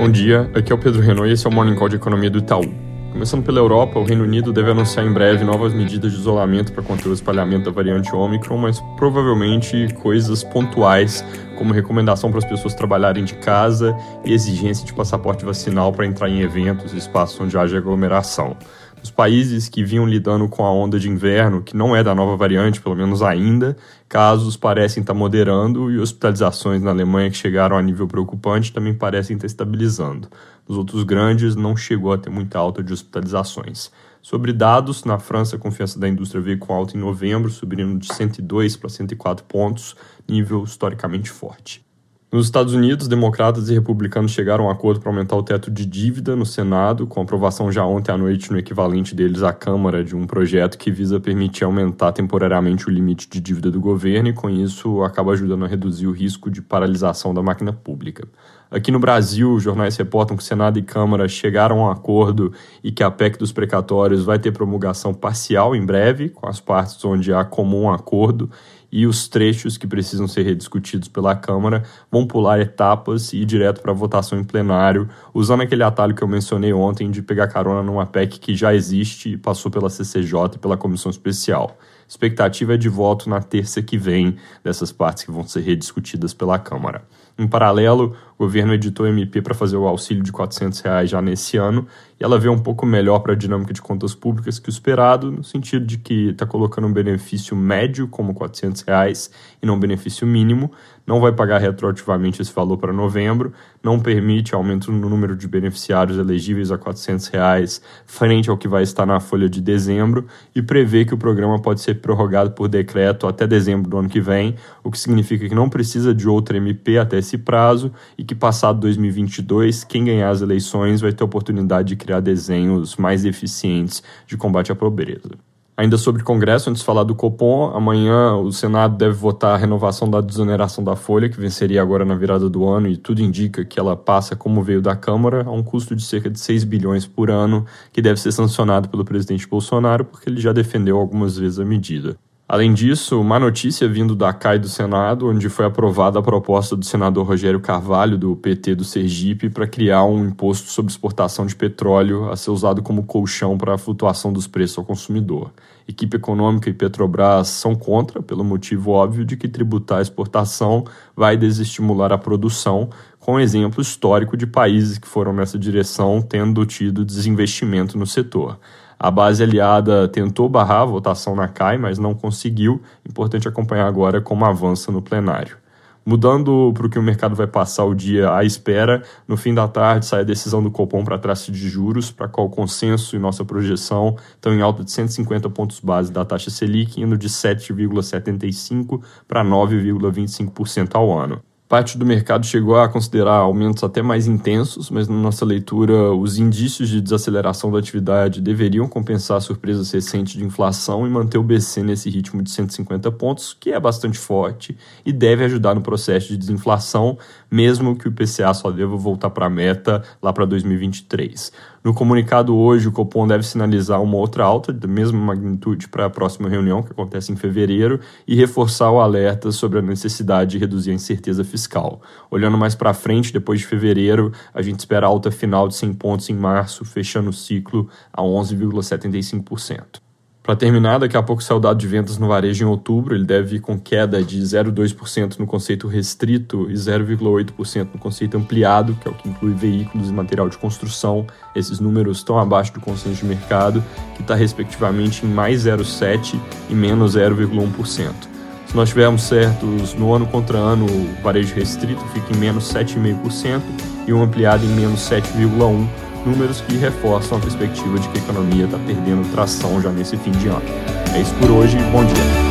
Bom dia, aqui é o Pedro Renault e esse é o Morning Call de Economia do Itaú. Começando pela Europa, o Reino Unido deve anunciar em breve novas medidas de isolamento para conter o espalhamento da variante Omicron, mas provavelmente coisas pontuais, como recomendação para as pessoas trabalharem de casa e exigência de passaporte vacinal para entrar em eventos e espaços onde haja aglomeração. Os países que vinham lidando com a onda de inverno, que não é da nova variante, pelo menos ainda, casos parecem estar moderando e hospitalizações na Alemanha que chegaram a nível preocupante também parecem estar estabilizando. Nos outros grandes, não chegou a ter muita alta de hospitalizações. Sobre dados, na França, a confiança da indústria veio com alta em novembro, subindo de 102 para 104 pontos, nível historicamente forte. Nos Estados Unidos, democratas e republicanos chegaram a um acordo para aumentar o teto de dívida no Senado, com aprovação já ontem à noite no equivalente deles à Câmara de um projeto que visa permitir aumentar temporariamente o limite de dívida do governo e, com isso, acaba ajudando a reduzir o risco de paralisação da máquina pública. Aqui no Brasil, jornais reportam que Senado e Câmara chegaram a um acordo e que a PEC dos precatórios vai ter promulgação parcial em breve, com as partes onde há comum acordo e os trechos que precisam ser rediscutidos pela Câmara vão pular etapas e ir direto para votação em plenário, usando aquele atalho que eu mencionei ontem de pegar carona numa PEC que já existe e passou pela CCJ e pela Comissão Especial. Expectativa é de voto na terça que vem dessas partes que vão ser rediscutidas pela Câmara. Em paralelo, o governo editou MP para fazer o auxílio de 400 reais já nesse ano e ela vê um pouco melhor para a dinâmica de contas públicas que o esperado, no sentido de que está colocando um benefício médio como 400 reais e não um benefício mínimo, não vai pagar retroativamente esse valor para novembro, não permite aumento no número de beneficiários elegíveis a 400 reais frente ao que vai estar na folha de dezembro e prevê que o programa pode ser prorrogado por decreto até dezembro do ano que vem, o que significa que não precisa de outra MP até esse prazo e que passado 2022, quem ganhar as eleições vai ter oportunidade de criar desenhos mais eficientes de combate à pobreza. Ainda sobre Congresso, antes de falar do Copom, amanhã o Senado deve votar a renovação da desoneração da folha, que venceria agora na virada do ano, e tudo indica que ela passa como veio da Câmara, a um custo de cerca de 6 bilhões por ano, que deve ser sancionado pelo presidente Bolsonaro, porque ele já defendeu algumas vezes a medida. Além disso, uma notícia vindo da CAI do Senado, onde foi aprovada a proposta do senador Rogério Carvalho, do PT do Sergipe, para criar um imposto sobre exportação de petróleo a ser usado como colchão para a flutuação dos preços ao consumidor. Equipe Econômica e Petrobras são contra, pelo motivo óbvio de que tributar a exportação vai desestimular a produção, com exemplo histórico de países que foram nessa direção tendo tido desinvestimento no setor. A base aliada tentou barrar a votação na CAI, mas não conseguiu. Importante acompanhar agora como avança no plenário. Mudando para o que o mercado vai passar o dia à espera, no fim da tarde sai a decisão do Copom para taxa de juros, para qual o consenso e nossa projeção estão em alta de 150 pontos base da taxa Selic, indo de 7,75% para 9,25% ao ano. Parte do mercado chegou a considerar aumentos até mais intensos, mas na nossa leitura, os indícios de desaceleração da atividade deveriam compensar surpresas recentes de inflação e manter o BC nesse ritmo de 150 pontos, que é bastante forte e deve ajudar no processo de desinflação, mesmo que o IPCA só deva voltar para a meta lá para 2023. No comunicado hoje, o Copom deve sinalizar uma outra alta da mesma magnitude para a próxima reunião, que acontece em fevereiro, e reforçar o alerta sobre a necessidade de reduzir a incerteza fiscal. Olhando mais para frente, depois de fevereiro, a gente espera alta final de 100 pontos em março, fechando o ciclo a 11,75%. Para terminar, daqui a pouco sai o dado de vendas no varejo em outubro. Ele deve ir com queda de 0,2% no conceito restrito e 0,8% no conceito ampliado, que é o que inclui veículos e material de construção. Esses números estão abaixo do consenso de mercado, que está respectivamente em mais 0,7% e menos 0,1%. Se nós tivermos certos no ano contra ano, o varejo restrito fica em menos 7,5% e o ampliado em menos 7,1% números que reforçam a perspectiva de que a economia está perdendo tração já nesse fim de ano. É isso por hoje, bom dia.